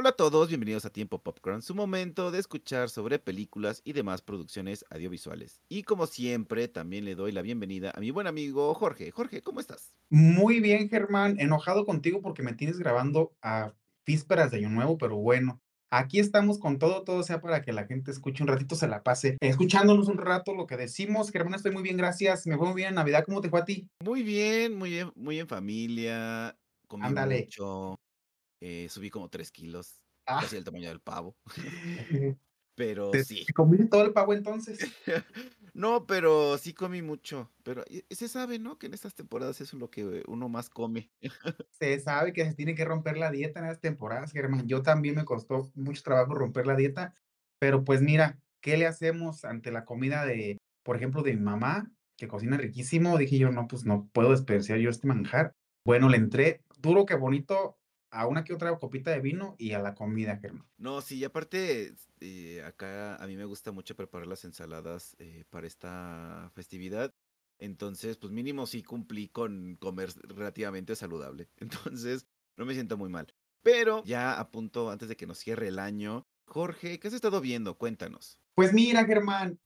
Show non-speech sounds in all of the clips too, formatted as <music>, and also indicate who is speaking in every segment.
Speaker 1: Hola a todos, bienvenidos a Tiempo Popcorn, su momento de escuchar sobre películas y demás producciones audiovisuales. Y como siempre, también le doy la bienvenida a mi buen amigo Jorge. Jorge, ¿cómo estás?
Speaker 2: Muy bien, Germán. Enojado contigo porque me tienes grabando a vísperas de Año Nuevo, pero bueno, aquí estamos con todo, todo sea para que la gente escuche un ratito, se la pase escuchándonos un rato lo que decimos. Germán, estoy muy bien, gracias. Me fue muy bien en Navidad. ¿Cómo te fue a ti?
Speaker 1: Muy bien, muy bien, muy en familia.
Speaker 2: Ándale.
Speaker 1: mucho, eh, subí como 3 kilos,
Speaker 2: Ah,
Speaker 1: casi el tamaño del pavo. <laughs> Pero
Speaker 2: ¿te,
Speaker 1: sí.
Speaker 2: te comiste todo el pavo entonces? <laughs>
Speaker 1: No, pero sí comí mucho. Pero se sabe, ¿no? Que en estas temporadas eso es lo que uno más come. <laughs>
Speaker 2: Se sabe que se tiene que romper la dieta en estas temporadas, Germán. Yo también me costó mucho trabajo romper la dieta, pero pues mira, ¿qué le hacemos ante la comida de, por ejemplo, de mi mamá, que cocina riquísimo? Dije yo, no, pues no puedo desperdiciar yo este manjar. Bueno, le entré duro que bonito a una que otra copita de vino y a la comida, Germán.
Speaker 1: No, sí, y aparte, eh, acá a mí me gusta mucho preparar las ensaladas eh, para esta festividad. Entonces, pues mínimo sí cumplí con comer relativamente saludable. <laughs> Entonces, no me siento muy mal. Pero ya a punto, antes de que nos cierre el año, Jorge, ¿qué has estado viendo? Cuéntanos.
Speaker 2: Pues mira, Germán,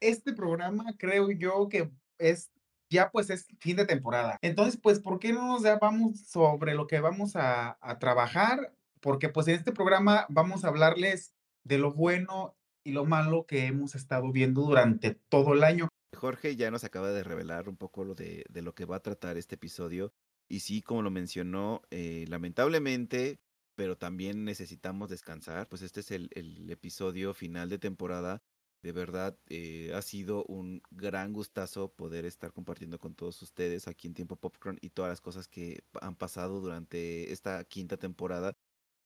Speaker 2: este programa creo yo que es ya pues es fin de temporada. Entonces, pues, ¿por qué no nos vamos sobre lo que vamos a, trabajar? Porque pues en este programa vamos a hablarles de lo bueno y lo malo que hemos estado viendo durante todo el año.
Speaker 1: Jorge ya nos acaba de revelar un poco lo de, lo que va a tratar este episodio. Y sí, como lo mencionó, eh, lamentablemente, pero también necesitamos descansar. Pues este es el episodio final de temporada. De verdad, eh, ha sido un gran gustazo poder estar compartiendo con todos ustedes aquí en Tiempo Popcorn y todas las cosas que han pasado durante esta quinta temporada.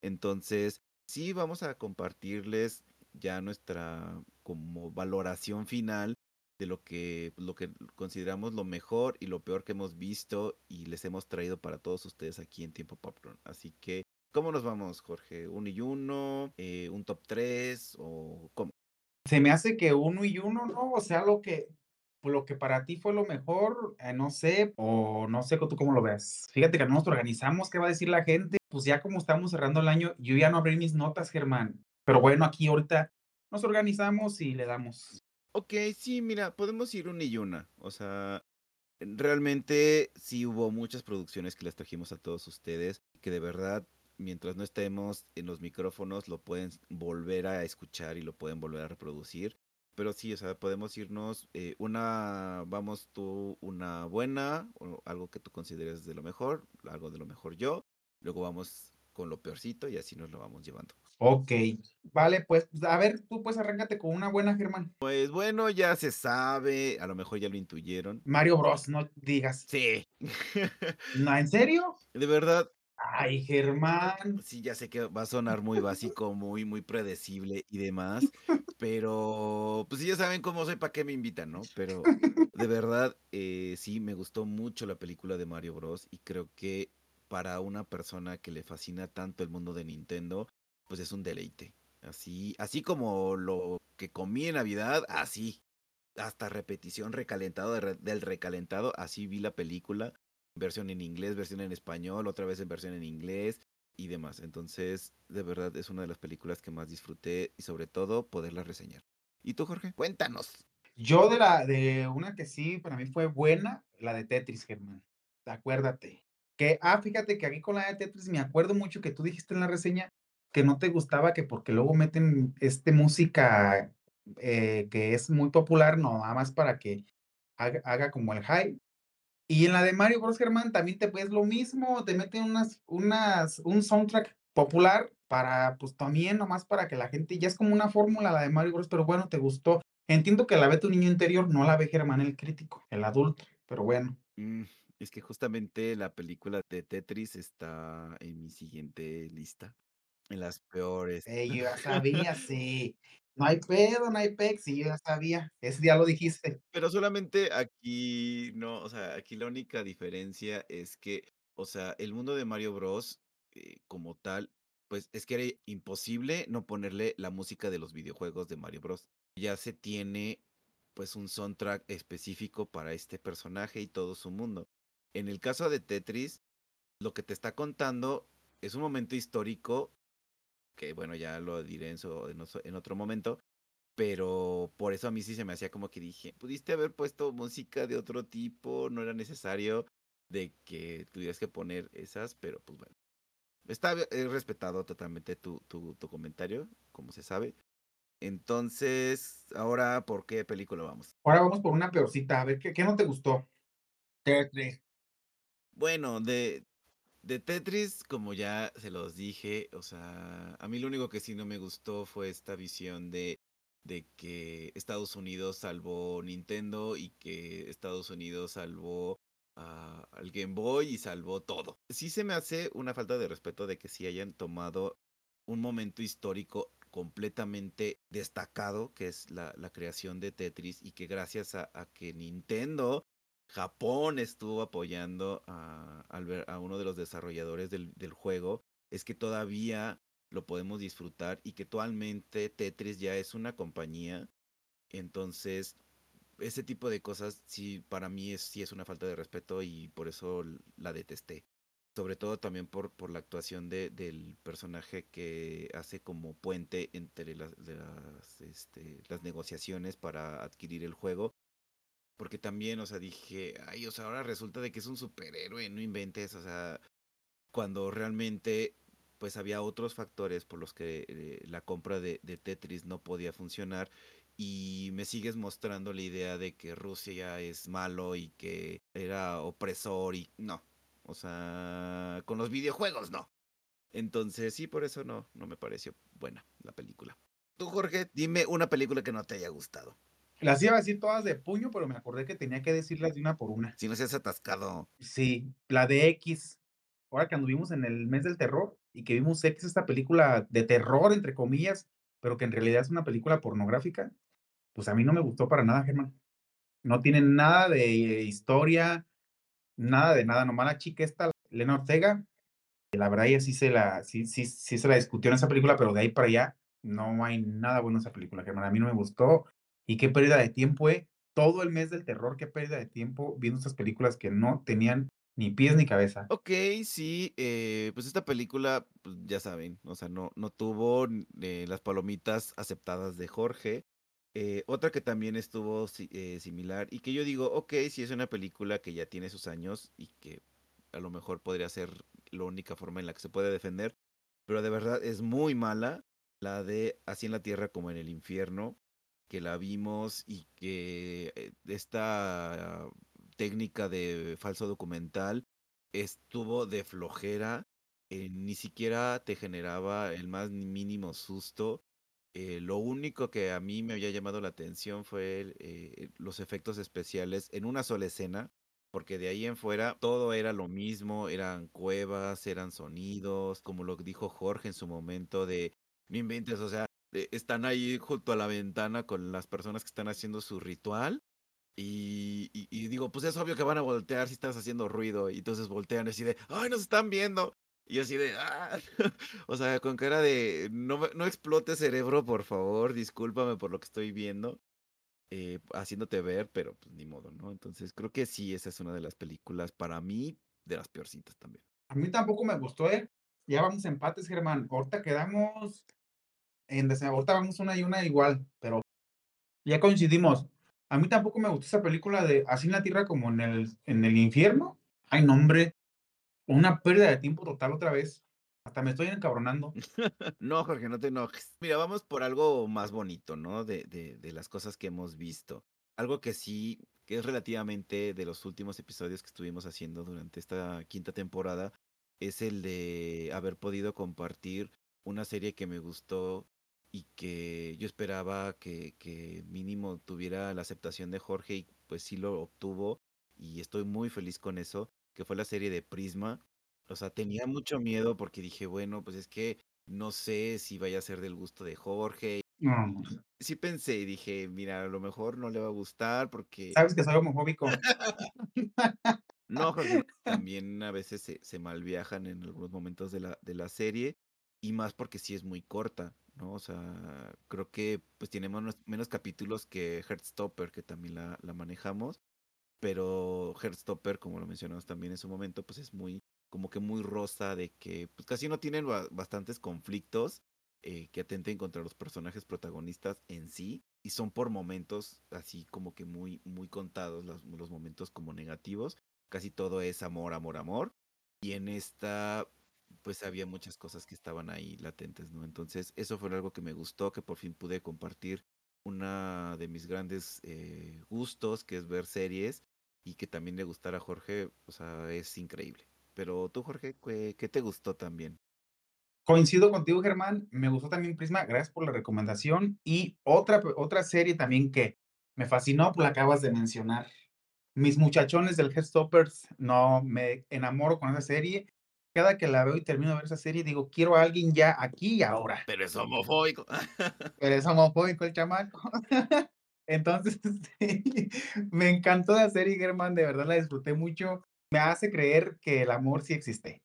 Speaker 1: Entonces, sí, vamos a compartirles ya nuestra como valoración final de lo que, lo que consideramos lo mejor y lo peor que hemos visto y les hemos traído para todos ustedes aquí en Tiempo Popcorn. Así que, ¿cómo nos vamos, Jorge? ¿Uno y uno? Eh, ¿Un top 3? ¿O cómo?
Speaker 2: Se me hace que uno y uno, ¿no? O sea, lo que, lo que para ti fue lo mejor, eh, no sé, o no sé tú cómo lo ves. Fíjate que no nos organizamos, ¿qué va a decir la gente? Pues ya como estamos cerrando el año, yo ya no abrí mis notas, Germán. Pero bueno, aquí ahorita nos organizamos y le damos.
Speaker 1: Ok, sí, mira, podemos ir una y una. O sea, realmente sí hubo muchas producciones que les trajimos a todos ustedes, que de verdad, mientras no estemos en los micrófonos, lo pueden volver a escuchar y lo pueden volver a reproducir. Pero sí, o sea, podemos irnos eh, una, vamos tú, una buena, o algo que tú consideres de lo mejor, algo de lo mejor yo. Luego vamos con lo peorcito y así nos lo vamos llevando.
Speaker 2: Ok, vale, pues a ver, tú pues arráncate con una buena, Germán.
Speaker 1: Pues bueno, ya se sabe, a lo mejor ya lo intuyeron.
Speaker 2: Mario Bros, no digas.
Speaker 1: Sí. <laughs>
Speaker 2: ¿No, en serio?
Speaker 1: De verdad,
Speaker 2: Ay, Germán.
Speaker 1: sí, ya sé que va a sonar muy <laughs> básico, muy, muy predecible y demás, pero pues sí, ya saben cómo soy, para qué me invitan, ¿no? Pero de verdad, eh, sí, me gustó mucho la película de Mario Bros. y creo que para una persona que le fascina tanto el mundo de Nintendo, pues es un deleite. Así, así como lo que comí en Navidad, así, hasta repetición recalentado de re- del recalentado, así vi la película, versión en inglés, versión en español, otra vez en versión en inglés y demás. Entonces, de verdad es una de las películas que más disfruté y sobre todo poderla reseñar. ¿Y tú, Jorge? Cuéntanos.
Speaker 2: Yo de la de una que sí para mí fue buena, la de Tetris, Germán. Acuérdate. Que, ah, fíjate que aquí con la de Tetris me acuerdo mucho que tú dijiste en la reseña que no te gustaba que porque luego meten este música eh, que es muy popular, no, nada más para que haga, haga como el hype. Y en la de Mario Bros. Germán también te ves lo mismo, te meten unas, unas, un soundtrack popular para, pues también nomás para que la gente, ya es como una fórmula la de Mario Bros. Pero bueno, te gustó. Entiendo que la ve tu niño interior, no la ve Germán el crítico, el adulto, pero bueno.
Speaker 1: Mm, es que justamente la película de Tetris está en mi siguiente lista. En las peores.
Speaker 2: Eh, yo ya <laughs> sabía, sí. No hay pedo, no hay pex, sí, ya sabía. Ese día lo dijiste.
Speaker 1: Pero solamente aquí, no, o sea, aquí la única diferencia es que, o sea, el mundo de Mario Bros. eh, como tal, pues es que era imposible no ponerle la música de los videojuegos de Mario Bros. Ya se tiene, pues, un soundtrack específico para este personaje y todo su mundo. En el caso de Tetris, lo que te está contando es un momento histórico que bueno, ya lo diré en, su, en, otro momento, pero por eso a mí sí se me hacía como que dije, pudiste haber puesto música de otro tipo, no era necesario de que tuvieras que poner esas, pero pues bueno. Está he respetado totalmente tu, tu, tu comentario, como se sabe. Entonces, ahora, ¿por qué película vamos?
Speaker 2: Ahora vamos por una peorcita. A ver, ¿qué, qué no te gustó?
Speaker 1: Bueno, de, de Tetris, como ya se los dije, o sea, a mí lo único que sí no me gustó fue esta visión de, de que Estados Unidos salvó Nintendo y que Estados Unidos salvó al Game Boy y salvó todo. Sí se me hace una falta de respeto de que sí hayan tomado un momento histórico completamente destacado, que es la, creación de Tetris, y que gracias a que Nintendo Japón estuvo apoyando a, a uno de los desarrolladores del, juego, es que todavía lo podemos disfrutar y que actualmente Tetris ya es una compañía. Entonces, ese tipo de cosas sí para mí es, sí es una falta de respeto y por eso la detesté. Sobre todo también por, por la actuación de, del personaje que hace como puente entre las, las, este, las negociaciones para adquirir el juego porque también, o sea, dije, ay, o sea, ahora resulta de que es un superhéroe, no inventes, o sea, cuando realmente pues había otros factores por los que eh, la compra de, de, Tetris no podía funcionar y me sigues mostrando la idea de que Rusia es malo y que era opresor y no, o sea, con los videojuegos no. Entonces sí, por eso no, no me pareció buena la película. Tú, Jorge, dime una película que no te haya gustado.
Speaker 2: Las iba a decir todas de puño, pero me acordé que tenía que decirlas de una por una.
Speaker 1: Si no seas atascado.
Speaker 2: Sí, la de X. Ahora que anduvimos en el mes del terror y que vimos X, esta película de terror, entre comillas, pero que en realidad es una película pornográfica, pues a mí no me gustó para nada, Germán. No tiene nada de historia, nada de nada. Nomás la chica esta, Lena Ortega, la verdad ella sí se la, sí, sí, sí se la discutió en esa película, pero de ahí para allá no hay nada bueno en esa película, Germán. A mí no me gustó. Y qué pérdida de tiempo, eh. Todo el mes del terror, qué pérdida de tiempo viendo estas películas que no tenían ni pies ni cabeza.
Speaker 1: Ok, sí, eh, pues esta película, pues ya saben, o sea, no, no tuvo eh, las palomitas aceptadas de Jorge. Eh, otra que también estuvo similar y que yo digo, ok, sí es una película que ya tiene sus años y que a lo mejor podría ser la única forma en la que se puede defender, pero de verdad es muy mala la de Así en la Tierra como en el Infierno que la vimos y que eh, esta técnica de falso documental estuvo de flojera, eh, ni siquiera te generaba el más mínimo susto. Eh, lo único que a mí me había llamado la atención fue los efectos especiales en una sola escena, porque de ahí en fuera todo era lo mismo, eran cuevas, eran sonidos, como lo dijo Jorge en su momento de, no inventes, o sea, eh, están ahí junto a la ventana con las personas que están haciendo su ritual. Y, y, digo, pues es obvio que van a voltear si estás haciendo ruido. Y entonces voltean así de, ¡ay, nos están viendo! Y así de, ¡ah! <laughs> o sea, con cara de, no, no explote cerebro, por favor, discúlpame por lo que estoy viendo. Eh, haciéndote ver, pero pues ni modo, ¿no? Entonces creo que sí, esa es una de las películas para mí de las peorcitas también.
Speaker 2: A mí tampoco me gustó, ¿eh? Ya vamos a empates, Germán. Ahorita quedamos en ahorita vamos una y una igual, pero ya coincidimos. A mí tampoco me gustó esa película de Así en la Tierra como en el, en el infierno. Ay, no, hombre. Una pérdida de tiempo total otra vez. Hasta me estoy encabronando. <laughs>
Speaker 1: no, Jorge, no te enojes. Mira, vamos por algo más bonito, ¿no? De, de, de las cosas que hemos visto. Algo que sí, que es relativamente de los últimos episodios que estuvimos haciendo durante esta quinta temporada, es el de haber podido compartir una serie que me gustó y que yo esperaba que, que mínimo tuviera la aceptación de Jorge y pues sí lo obtuvo y estoy muy feliz con eso, que fue la serie de Prisma. O sea, tenía mucho miedo porque dije, bueno, pues es que no sé si vaya a ser del gusto de Jorge. Sí pensé y dije, mira, a lo mejor no le va a gustar porque...
Speaker 2: Sabes que soy homofóbico. <laughs>
Speaker 1: no, Jorge, también a veces se, se malviajan en algunos momentos de la, de la serie y más porque sí es muy corta. ¿No? O sea, creo que pues tiene menos, capítulos que Heartstopper, que también la, la manejamos, pero Heartstopper, como lo mencionamos también en su momento, pues es muy, como que muy rosa, de que pues casi no tienen bastantes conflictos, eh, que atenten contra los personajes protagonistas en sí, y son por momentos así como que muy, muy contados, los, los momentos como negativos, casi todo es amor, amor, amor, y en esta pues había muchas cosas que estaban ahí latentes, ¿no? Entonces, eso fue algo que me gustó, que por fin pude compartir una de mis grandes eh, gustos, que es ver series, y que también le gustara a Jorge, o sea, es increíble. Pero tú, Jorge, ¿qué, qué te gustó también?
Speaker 2: Coincido contigo, Germán. Me gustó también Prisma. Gracias por la recomendación. Y otra, otra serie también que me fascinó, pues la acabas de mencionar. Mis muchachones del Headstoppers, no, me enamoro con esa serie. Cada que la veo y termino de ver esa serie, digo, quiero a alguien ya aquí y ahora.
Speaker 1: Pero es homofóbico.
Speaker 2: Pero es homofóbico el chamaco. <laughs> Entonces, <laughs> me encantó la serie, Germán. De verdad la disfruté mucho. Me hace creer que el amor sí existe.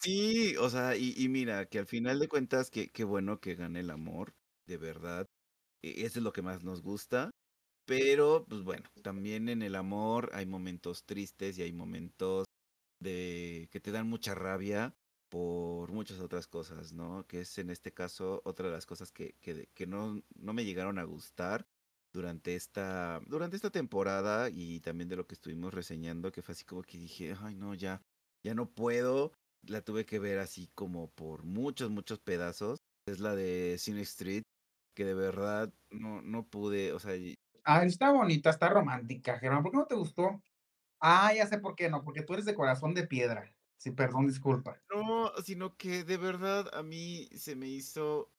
Speaker 1: Sí, o sea, y, y mira, que al final de cuentas, qué, qué bueno que gane el amor, de verdad. E- Eso es lo que más nos gusta. Pero, pues bueno, también en el amor hay momentos tristes y hay momentos de que te dan mucha rabia por muchas otras cosas, ¿no? Que es en este caso otra de las cosas que, que, que no, no me llegaron a gustar durante esta, durante esta temporada y también de lo que estuvimos reseñando, que fue así como que dije, ay no, ya, ya no puedo. La tuve que ver así como por muchos, muchos pedazos. Es la de Cine Street, que de verdad no, no pude, o sea,
Speaker 2: Ah, está bonita, está romántica, Germán. ¿Por qué no te gustó? Ah, ya sé por qué no, porque tú eres de corazón de piedra. Sí, perdón, disculpa.
Speaker 1: no, sino que de verdad a mí se me hizo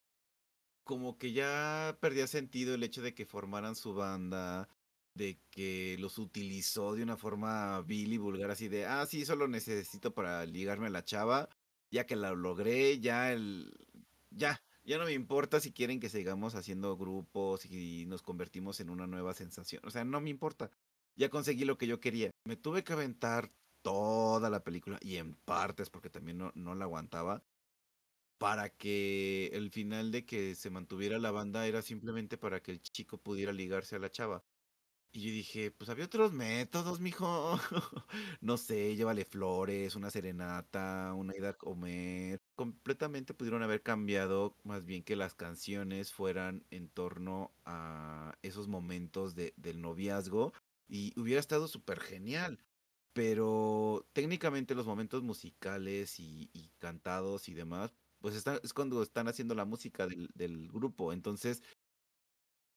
Speaker 1: como que ya perdía sentido el hecho de que formaran su banda, de que los utilizó de una forma vil y vulgar, así de, ah, sí, solo necesito para ligarme a la chava, ya que la logré, ya el, ya, ya no me importa si quieren que sigamos haciendo grupos y nos convertimos en una nueva sensación, o sea, no me importa, ya conseguí lo que yo quería, me tuve que aventar toda la película y en partes porque también no, no la aguantaba para que el final de que se mantuviera la banda era simplemente para que el chico pudiera ligarse a la chava. Y yo dije, pues había otros métodos, mijo. <laughs> No sé, llévale flores, una serenata, una ida a comer. Completamente pudieron haber cambiado, más bien que las canciones fueran en torno a esos momentos de, del noviazgo. Y hubiera estado súper genial. Pero técnicamente los momentos musicales y, cantados y demás, pues es cuando están haciendo la música del, grupo. Entonces,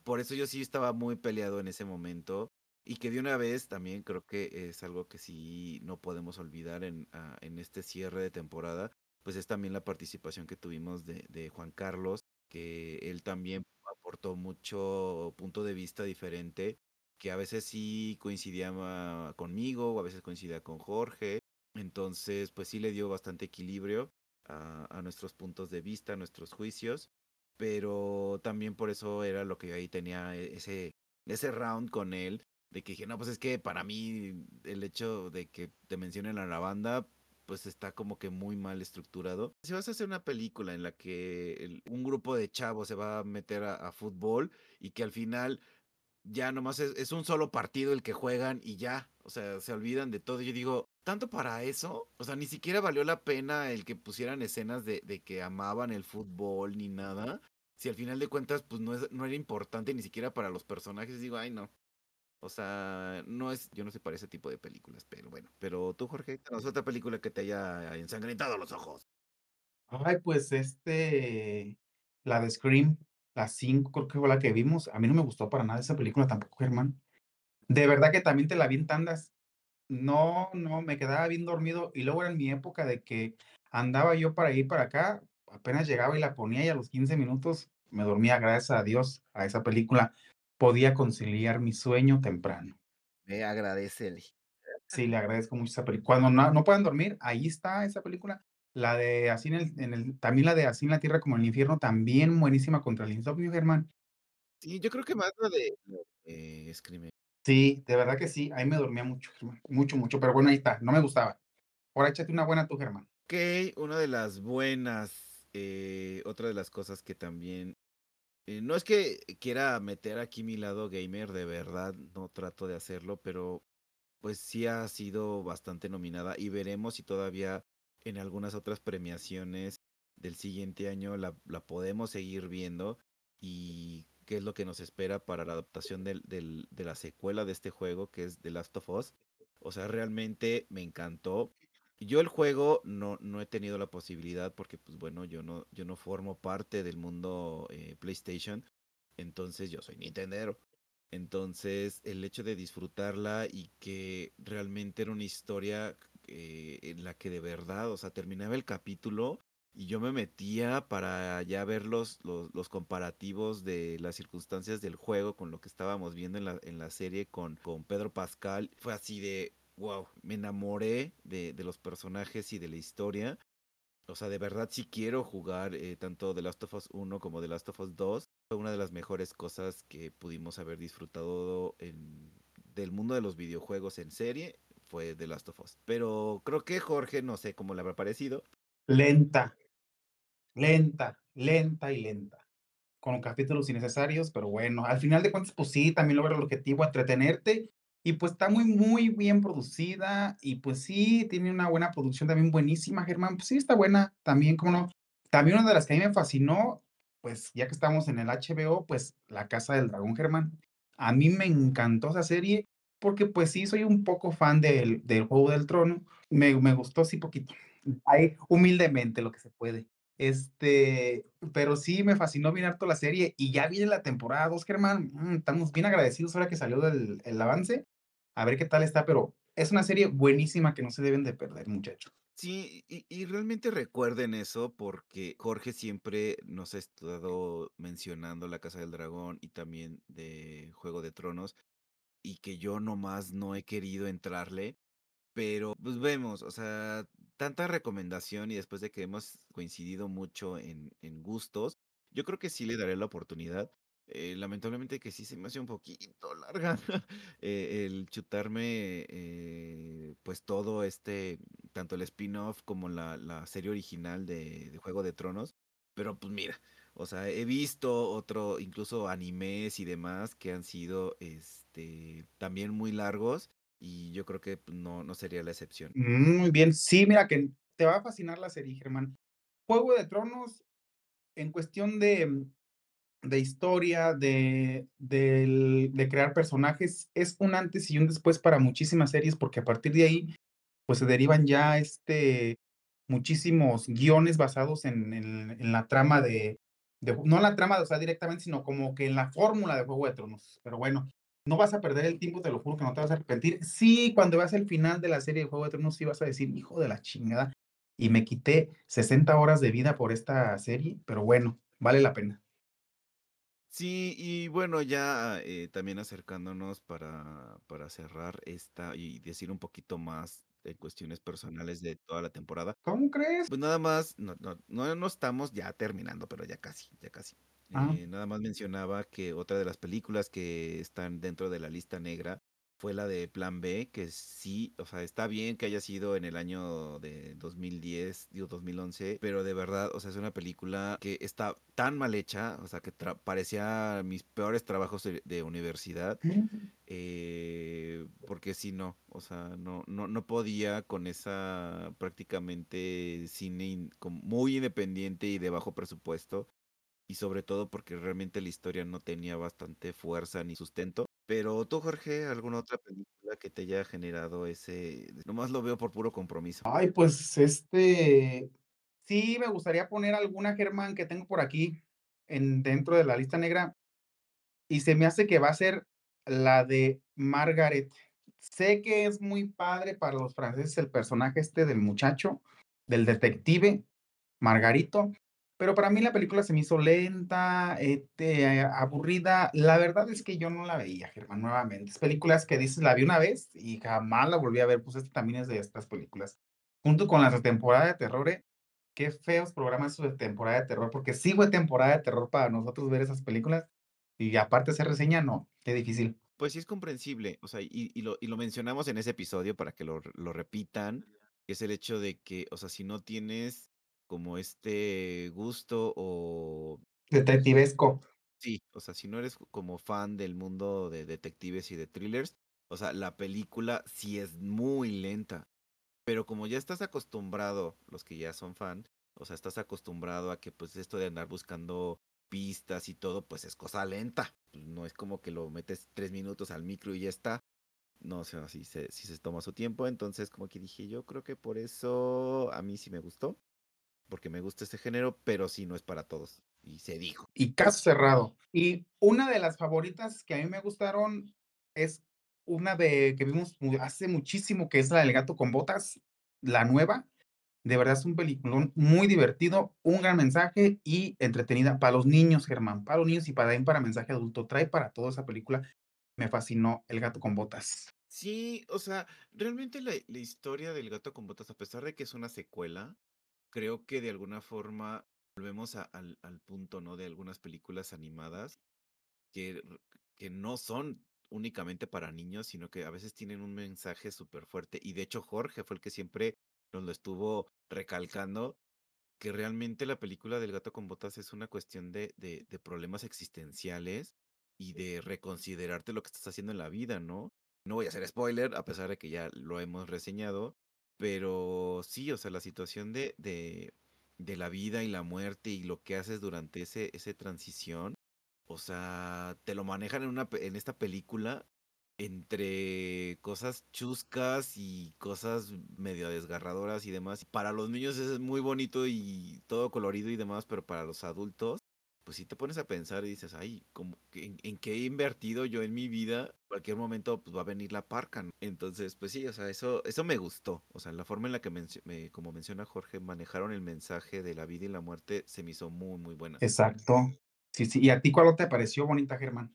Speaker 1: por eso yo sí estaba muy peleado en ese momento. Y que de una vez también creo que es algo que sí no podemos olvidar en, ah, en este cierre de temporada, pues es también la participación que tuvimos de Juan Carlos, que él también aportó mucho punto de vista diferente, que a veces sí coincidía ah, conmigo o a veces coincidía con Jorge. Entonces, pues sí le dio bastante equilibrio a, nuestros puntos de vista, a nuestros juicios pero también por eso era lo que yo ahí tenía e- ese, ese round con él, de que dije, no, pues es que para mí el hecho de que te mencionen a la banda, pues está como que muy mal estructurado. Si vas a hacer una película en la que un grupo de chavos se va a meter a fútbol y que al final ya nomás es, un solo partido el que juegan y ya, o sea, se olvidan de todo. Yo digo, ¿tanto para eso? O sea, ni siquiera valió la pena el que pusieran escenas de, de que amaban el fútbol ni nada. Si al final de cuentas, pues no, es, no era importante ni siquiera para los personajes, digo, ay, no. O sea, no es, yo no sé para ese tipo de películas, pero bueno. Pero tú, Jorge, ¿es otra película que te haya ensangrentado los ojos?
Speaker 2: Ay, pues este, la de Scream, la 5 creo que fue la que vimos. A mí no me gustó para nada esa película tampoco, Germán. De verdad que también te la vi en tandas. No, no, me quedaba bien dormido. Y luego era en mi época de que andaba yo para ir para acá, apenas llegaba y la ponía y a los 15 minutos me dormía, gracias a Dios, a esa película. Podía conciliar mi sueño temprano.
Speaker 1: Me agradecele.
Speaker 2: Sí, le agradezco mucho esa película. Cuando no, no puedan dormir, ahí está esa película. La de Así en el, en el, también la de Así en la Tierra como en el Infierno, también buenísima contra el insomnio, Germán.
Speaker 1: Sí, yo creo que más lo de, de Scream.
Speaker 2: Sí, de verdad que sí, ahí me dormía mucho, Germán. Mucho, mucho, pero bueno, ahí está, no me gustaba. Ahora échate una buena tú, Germán.
Speaker 1: Ok, una de las buenas, eh, otra de las cosas que también, eh, no es que quiera meter aquí mi lado gamer, de verdad, no trato de hacerlo, pero pues sí ha sido bastante nominada y veremos si todavía en algunas otras premiaciones del siguiente año la, la podemos seguir viendo y qué es lo que nos espera para la adaptación del, del, de la secuela de este juego, que es The Last of Us. O sea, realmente me encantó. Yo el juego no, no he tenido la posibilidad porque, pues bueno, yo no, yo no formo parte del mundo eh, PlayStation, entonces yo soy Nintendero. Entonces, el hecho de disfrutarla y que realmente era una historia eh, en la que de verdad, o sea, terminaba el capítulo y yo me metía para ya ver los, los, comparativos de las circunstancias del juego con lo que estábamos viendo en la, en la serie con, con Pedro Pascal. Fue así de, wow, me enamoré de, de los personajes y de la historia. O sea, de verdad sí quiero jugar eh, tanto The Last of Us 1 como The Last of Us 2. Fue una de las mejores cosas que pudimos haber disfrutado en, del mundo de los videojuegos en serie fue The Last of Us. Pero creo que Jorge, no sé cómo le habrá parecido.
Speaker 2: Lenta, lenta, lenta y lenta. Con capítulos innecesarios, pero bueno, al final de cuentas, pues sí, también logra el objetivo, entretenerte. Y pues está muy, muy bien producida. Y pues sí, tiene una buena producción también buenísima, Germán. Pues sí, está buena también, como no. También una de las que a mí me fascinó, pues ya que estamos en el HBO, pues La Casa del Dragón, Germán. A mí me encantó esa serie porque pues sí, soy un poco fan del, del Juego del Trono. Me, me gustó sí poquito. Ahí, humildemente lo que se puede. Este, pero sí me fascinó bien harto la serie y ya viene la temporada 2, Germán. Mm, estamos bien agradecidos ahora que salió del el avance. A ver qué tal está, pero es una serie buenísima que no se deben de perder, muchachos.
Speaker 1: Sí, y, y, realmente recuerden eso porque Jorge siempre nos ha estado mencionando La Casa del Dragón y también de Juego de Tronos y que yo nomás no he querido entrarle, pero pues vemos, o sea, tanta recomendación y después de que hemos coincidido mucho en, en gustos, yo creo que sí le daré la oportunidad. Eh, lamentablemente que sí se me hace un poquito larga <laughs> eh, el chutarme eh, pues todo este, tanto el spin-off como la, la serie original de, de, Juego de Tronos. Pero pues mira, o sea, he visto otro, incluso animes y demás que han sido este, también muy largos y yo creo que pues, no, no sería la excepción.
Speaker 2: Muy bien, sí, mira que te va a fascinar la serie, Germán. Juego de Tronos, en cuestión de, de historia, de, de, de, crear personajes, es un antes y un después para muchísimas series, porque a partir de ahí, pues se derivan ya este, muchísimos guiones basados en, en, en la trama de, de, no la trama, o directamente, sino como que en la fórmula de Juego de Tronos. Pero bueno, no vas a perder el tiempo, te lo juro que no te vas a arrepentir. Sí, cuando veas el final de la serie de Juego de Tronos, sí vas a decir, hijo de la chingada. Y me quité 60 horas de vida por esta serie, pero bueno, vale la pena.
Speaker 1: Sí, y bueno, ya eh, también acercándonos para, para cerrar esta y decir un poquito más en cuestiones personales de toda la temporada.
Speaker 2: ¿Cómo crees?
Speaker 1: Pues nada más, no, no, no, no estamos ya terminando, pero ya casi, ya casi.
Speaker 2: Ah.
Speaker 1: Eh, nada más mencionaba que otra de las películas que están dentro de la lista negra fue la de Plan B, que sí, o sea, está bien que haya sido en el año de 2010, digo 2011, pero de verdad, o sea, es una película que está tan mal hecha, o sea, que parecía mis peores trabajos de, de universidad, <laughs> eh, porque sí, no, o sea, no, no, no podía con esa prácticamente cine in, muy independiente y de bajo presupuesto y sobre todo porque realmente la historia no tenía bastante fuerza ni sustento. Pero tú, Jorge, ¿alguna otra <laughs> película que te haya generado ese... Nomás lo veo por puro compromiso.
Speaker 2: Ay, pues este... Sí, me gustaría poner alguna, Germán, que tengo por aquí en, dentro de la lista negra. Y se me hace que va a ser la de Margaret. Sé que es muy padre para los franceses el personaje este del muchacho, del detective, Margarito, pero para mí la película se me hizo lenta, este, aburrida. La verdad es que yo no la veía, Germán, nuevamente. Es películas que dices, la vi una vez y jamás la volví a ver. Pues este también es de estas películas. Junto con las de temporada de terror, ¿eh? qué feos programas de temporada de terror, porque sí fue temporada de terror para nosotros ver esas películas. Y aparte hacer reseña, no, qué difícil.
Speaker 1: Pues sí es comprensible, o sea, y, y, lo, y lo mencionamos en ese episodio para que lo, lo repitan, que es el hecho de que, o sea, si no tienes como este gusto o...
Speaker 2: Detectivesco.
Speaker 1: Sí, o sea, si no eres como fan del mundo de detectives y de thrillers, o sea, la película sí es muy lenta. Pero como ya estás acostumbrado, los que ya son fan, O sea, estás acostumbrado a que pues esto de andar buscando pistas y todo, pues es cosa lenta. No es como que lo metes tres minutos al micro y ya está. No, o sea, sí se, sí se toma su tiempo. Entonces, como que dije, yo creo que por eso a mí sí me gustó. Porque me gusta este género, pero sí no es para todos. Y se dijo.
Speaker 2: Y caso cerrado. Y una de las favoritas que a mí me gustaron es una de que vimos hace muchísimo, que es la del gato con botas, la nueva. De verdad es un peliculón muy divertido, un gran mensaje y entretenida para los niños, Germán, para los niños y para para mensaje adulto. Trae para toda esa película. Me fascinó El gato con botas.
Speaker 1: Sí, o sea, realmente la, la historia del gato con botas, a pesar de que es una secuela, creo que de alguna forma volvemos a- al, al punto, ¿no? De algunas películas animadas que, que no son únicamente para niños, sino que a veces tienen un mensaje súper fuerte. Y de hecho Jorge fue el que siempre nos lo estuvo recalcando, que realmente la película del gato con botas es una cuestión de, de, de problemas existenciales y de reconsiderarte lo que estás haciendo en la vida, ¿no? No voy a hacer spoiler, a pesar de que ya lo hemos reseñado, pero sí, o sea, la situación de, de, de la vida y la muerte y lo que haces durante ese, ese transición, o sea, te lo manejan en una, en esta película entre cosas chuscas y cosas medio desgarradoras y demás. Para los niños es muy bonito y todo colorido y demás, pero para los adultos, pues si te pones a pensar y dices, ay, como, ¿en, en qué he invertido yo en mi vida? Cualquier momento pues va a venir la parca, ¿no? Entonces, pues sí, o sea, eso, eso me gustó. O sea, la forma en la que, me- como menciona Jorge, manejaron el mensaje de la vida y la muerte se me hizo muy, muy buena.
Speaker 2: Exacto. Sí, sí. ¿Y a ti cuál te pareció bonita, Germán?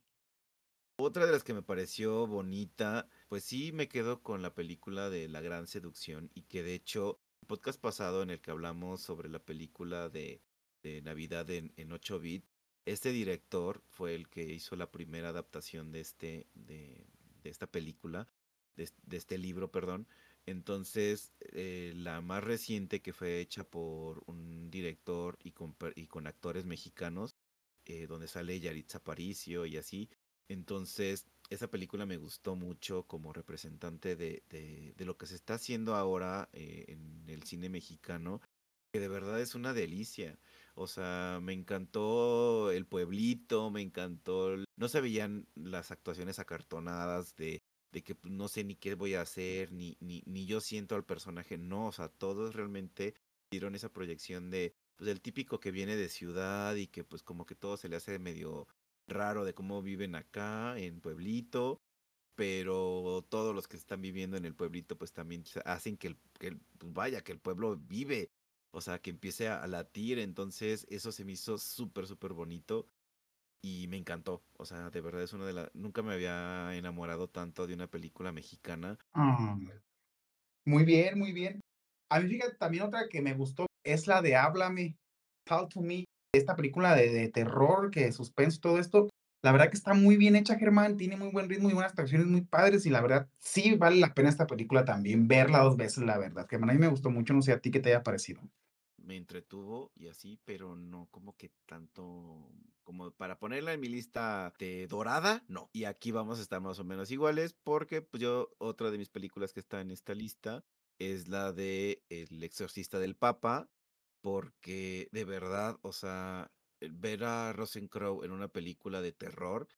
Speaker 1: Otra de las que me pareció bonita, pues sí me quedo con la película de La Gran Seducción y que de hecho, el podcast pasado en el que hablamos sobre la película de, Navidad en, en 8 bit, este director fue el que hizo la primera adaptación de este, de, esta película, de, es- de este libro, perdón. Entonces, eh, la más reciente que fue hecha por un director y con, y con actores mexicanos, eh, donde sale Yaritza Aparicio y así. Entonces, esa película me gustó mucho como representante de, de, de lo que se está haciendo ahora eh, en el cine mexicano, que de verdad es una delicia. O sea, me encantó el pueblito, me encantó. No se veían las actuaciones acartonadas de, de que pues, no sé ni qué voy a hacer, ni, ni, ni yo siento al personaje. No, o sea, todos realmente dieron esa proyección de, pues, el típico que viene de ciudad y que pues como que todo se le hace medio raro de cómo viven acá en pueblito, pero todos los que están viviendo en el pueblito pues también hacen que el, que pues, vaya, que el pueblo vive, o sea, que empiece a, latir, entonces eso se me hizo súper, súper bonito y me encantó, o sea, de verdad es una de las, nunca me había enamorado tanto de una película mexicana.
Speaker 2: Ah, muy bien, muy bien. A mí, fíjate, también otra que me gustó es la de Háblame, Talk to Me, esta película de, terror, que suspenso, todo esto. La verdad que está muy bien hecha, Germán, tiene muy buen ritmo y buenas actuaciones muy padres y la verdad sí vale la pena esta película también, verla dos veces, la verdad, Germán, a mí me gustó mucho, no sé a ti qué te haya parecido.
Speaker 1: Me entretuvo y así, pero no como que tanto como para ponerla en mi lista de dorada, no. Y aquí vamos a estar más o menos iguales porque pues yo otra de mis películas que está en esta lista es la de El exorcista del Papa, porque de verdad, o sea, ver a Rosencrow en una película de terror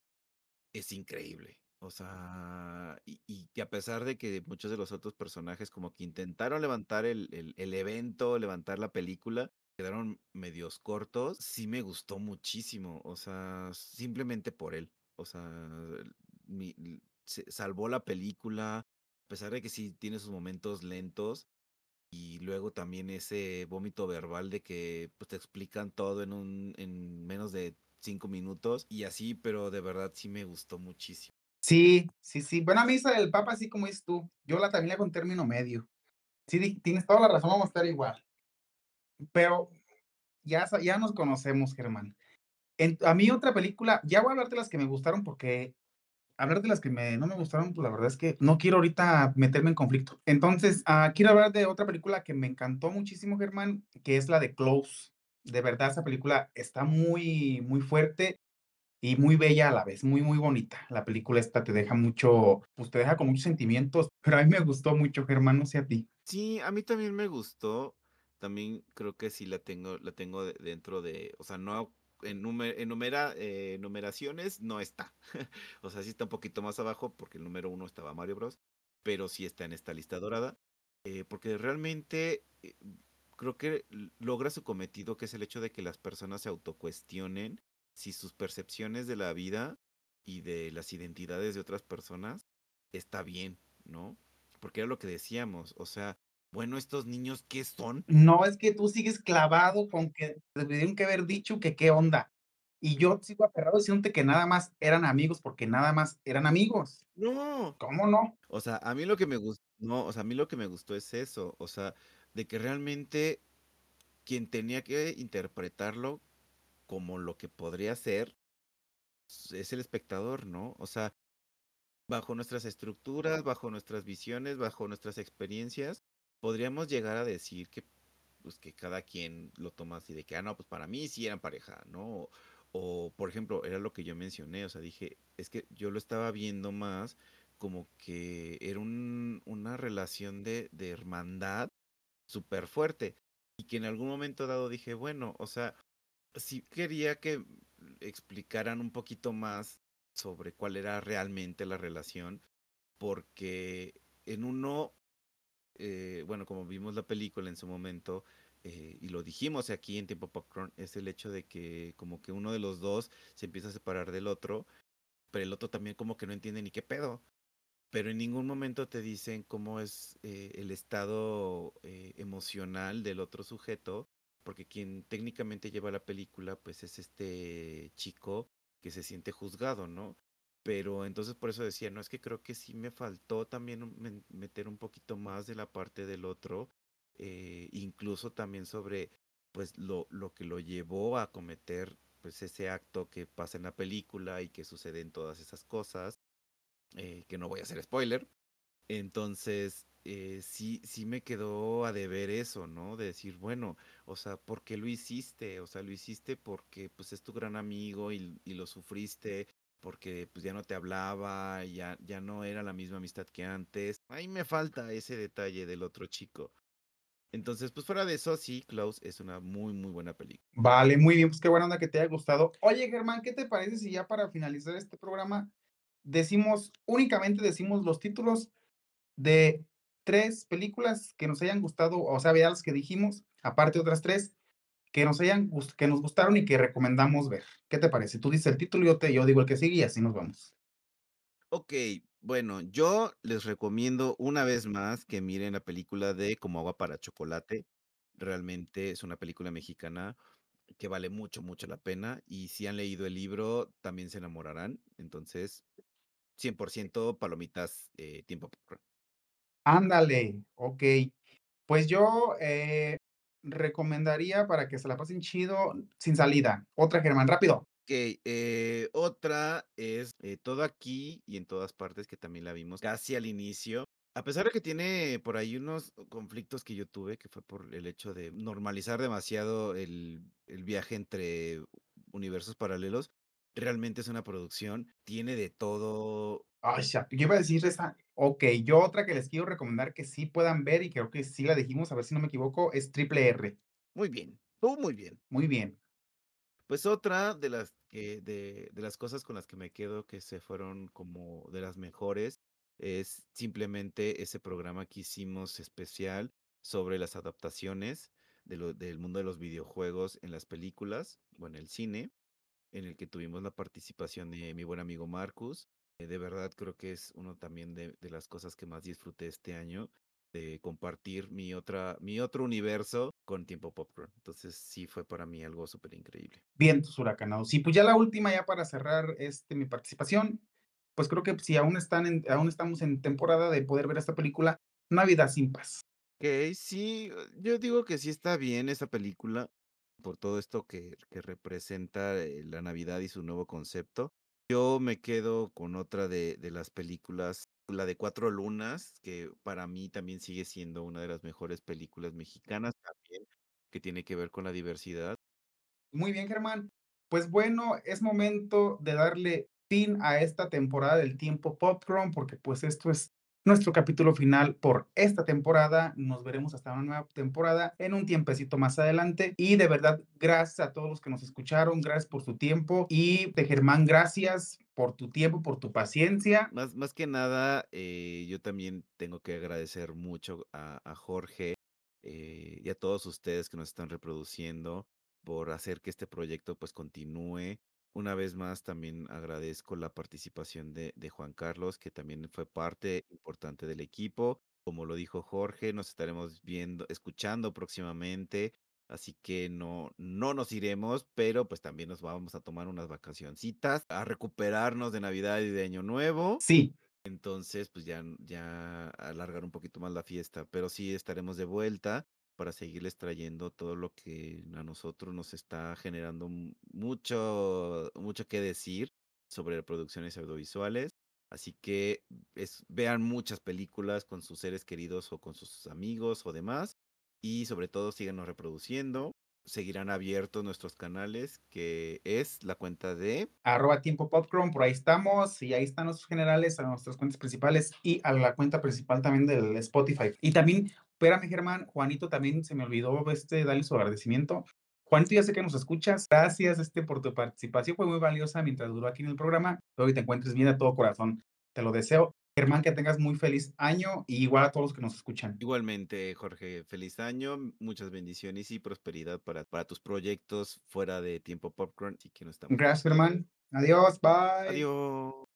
Speaker 1: es increíble. O sea, y, y que a pesar de que muchos de los otros personajes como que intentaron levantar el, el, el evento, levantar la película, quedaron medios cortos, sí me gustó muchísimo. O sea, simplemente por él. O sea, mi- se- salvó la película, a pesar de que sí tiene sus momentos lentos. Y luego también ese vómito verbal de que pues, te explican todo en un, en menos de cinco minutos y así, pero de verdad sí me gustó muchísimo.
Speaker 2: Sí, sí, sí. Bueno, a mí esa del Papa, así como es tú, yo la hago en término medio. Sí, tienes toda la razón, vamos a estar igual. Pero ya, ya nos conocemos, Germán. A mí otra película, ya voy a hablar de las que me gustaron porque hablar de las que no me gustaron, pues la verdad es que no quiero ahorita meterme en conflicto. Entonces, ah, quiero hablar de otra película que me encantó muchísimo, Germán, que es la de Close. De verdad, esa película está muy, muy fuerte y muy bella a la vez, muy, muy bonita. La película esta te deja mucho, pues te deja con muchos sentimientos, <laughs> pero a mí me gustó mucho, Germán, no sé a ti.
Speaker 1: Sí, a mí también me gustó. también creo que sí la tengo, la tengo de- dentro de, o sea, no en, nume- en numera- eh, numeraciones no está. <laughs> O sea, sí está un poquito más abajo porque el número uno estaba Mario Bros. Pero sí está en esta lista dorada. eh, porque realmente eh, creo que logra su cometido, que es el hecho de que las personas se autocuestionen si sus percepciones de la vida y de las identidades de otras personas está bien, ¿no? Porque era lo que decíamos, o sea, bueno, estos niños, ¿qué son?
Speaker 2: No, es que tú sigues clavado con que tuvieron que haber dicho que qué onda. Y yo sigo aferrado diciéndote que nada más eran amigos, porque nada más eran amigos.
Speaker 1: No.
Speaker 2: ¿Cómo no?
Speaker 1: O sea, a mí lo que me gustó, no, o sea, a mí lo que me gustó es eso, o sea, de que realmente quien tenía que interpretarlo como lo que podría ser es el espectador, ¿no? O sea, bajo nuestras estructuras, bajo nuestras visiones, bajo nuestras experiencias, podríamos llegar a decir que, pues, que cada quien lo toma así de que, ah, no, pues para mí sí eran pareja, ¿no? O, por ejemplo, era lo que yo mencioné, o sea, dije, es que yo lo estaba viendo más como que era un- una relación de, de hermandad súper fuerte y que en algún momento dado dije, bueno, o sea, sí quería que explicaran un poquito más sobre cuál era realmente la relación, porque en uno, eh, bueno, como vimos la película en su momento, eh, y lo dijimos aquí en Tiempo Popcorn, es el hecho de que como que uno de los dos se empieza a separar del otro, pero el otro también como que no entiende ni qué pedo. Pero en ningún momento te dicen cómo es eh, el estado eh, emocional del otro sujeto, porque quien técnicamente lleva la película, pues es este chico que se siente juzgado, ¿no? Pero entonces por eso decía, no, es que creo que sí me faltó también meter un poquito más de la parte del otro, eh, incluso también sobre, pues, lo, lo que lo llevó a cometer, pues, ese acto que pasa en la película y que sucede en todas esas cosas eh, que no voy a hacer spoiler. Entonces, eh, sí, sí me quedó a deber eso, ¿no? De decir, bueno, o sea, ¿por qué lo hiciste? O sea, lo hiciste porque pues es tu gran amigo y, y lo sufriste, porque pues ya no te hablaba, ya, ya no era la misma amistad que antes. Ahí me falta ese detalle del otro chico. Entonces, pues fuera de eso, sí, Klaus es una muy, muy buena película.
Speaker 2: Vale, muy bien, pues qué buena onda que te haya gustado. Oye, Germán, ¿qué te parece si ya para finalizar este programa decimos, únicamente decimos los títulos de tres películas que nos hayan gustado, o sea, ya las que dijimos, aparte otras tres que nos hayan que nos gustaron y que recomendamos ver. ¿Qué te parece? Tú dices el título, yo te, yo digo el que sigue y así nos vamos.
Speaker 1: Ok, bueno, yo les recomiendo una vez más que miren la película de Como agua para chocolate. Realmente es una película mexicana que vale mucho, mucho la pena. Y si han leído el libro, también se enamorarán. Entonces, 100% palomitas, eh, tiempo.
Speaker 2: Ándale, ok. Pues yo eh, recomendaría para que se la pasen chido, sin salida. Otra, Germán, rápido.
Speaker 1: Ok, eh, otra es eh, Todo aquí y en todas partes, que también la vimos casi al inicio. A pesar de que tiene por ahí unos conflictos que yo tuve, que fue por el hecho de normalizar demasiado el, el viaje entre universos paralelos, realmente es una producción, tiene de todo.
Speaker 2: Ay, yo iba a decir esa. Ok, yo otra que les quiero recomendar que sí puedan ver y creo que sí la dijimos, a ver si no me equivoco, es Triple R.
Speaker 1: Muy bien, todo muy bien.
Speaker 2: Muy bien.
Speaker 1: Pues otra de las de, de las cosas con las que me quedo que se fueron como de las mejores es simplemente ese programa que hicimos especial sobre las adaptaciones de lo- del mundo de los videojuegos en las películas o en el cine, en el que tuvimos la participación de mi buen amigo Marcus. Eh, de verdad creo que es uno también de, de las cosas que más disfruté este año, de compartir mi otra, mi otro universo con Tiempo Popcorn. Entonces sí fue para mí algo súper increíble.
Speaker 2: Vientos huracanados. Y pues ya la última, ya para cerrar este, mi participación, pues creo que si aún están en, aún estamos en temporada de poder ver esta película, Navidad sin paz.
Speaker 1: Ok, sí, yo digo que sí está bien esa película por todo esto que, que representa eh, la Navidad y su nuevo concepto. Yo me quedo con otra de, de las películas, la de Cuatro Lunas, que para mí también sigue siendo una de las mejores películas mexicanas también, que tiene que ver con la diversidad.
Speaker 2: Muy bien, Germán. Pues bueno, es momento de darle fin a esta temporada del tiempo Popcorn, porque pues esto es nuestro capítulo final por esta temporada. Nos veremos hasta una nueva temporada en un tiempecito más adelante. Y de verdad, gracias a todos los que nos escucharon, gracias por su tiempo. Y de Germán, gracias por tu tiempo, por tu paciencia.
Speaker 1: Más, más que nada, eh, yo también tengo que agradecer mucho a, Jorge eh, y a todos ustedes que nos están reproduciendo por hacer que este proyecto pues continúe. Una vez más también agradezco la participación de, de Juan Carlos, que también fue parte importante del equipo. Como lo dijo Jorge, nos estaremos viendo, escuchando próximamente. Así que no, no nos iremos, pero pues también nos vamos a tomar unas vacacioncitas, a recuperarnos de Navidad y de Año Nuevo.
Speaker 2: Sí,
Speaker 1: Entonces, pues ya, ya alargar un poquito más la fiesta, pero sí estaremos de vuelta para seguirles trayendo todo lo que a nosotros nos está generando mu- mucho, mucho que decir sobre producciones audiovisuales. Así que es, vean muchas películas con sus seres queridos o con sus amigos o demás. Y sobre todo síganos reproduciendo. Seguirán abiertos nuestros canales, que es la cuenta de
Speaker 2: arroba tiempo popcorn, por ahí estamos. Y ahí están nuestros generales, a nuestras cuentas principales y a la cuenta principal también del Spotify. Y también, espérame, Germán, Juanito también se me olvidó este, darle su agradecimiento. Juanito, ya sé que nos escuchas. Gracias este, por tu participación. Fue muy valiosa mientras duró aquí en el programa. Espero que te encuentres bien de todo corazón. Te lo deseo. Germán, que tengas muy feliz año y igual a todos los que nos escuchan.
Speaker 1: Igualmente, Jorge, feliz año, muchas bendiciones y prosperidad para, para tus proyectos fuera de tiempo popcorn. Que no estamos.
Speaker 2: Gracias, Germán. Adiós, bye.
Speaker 1: Adiós.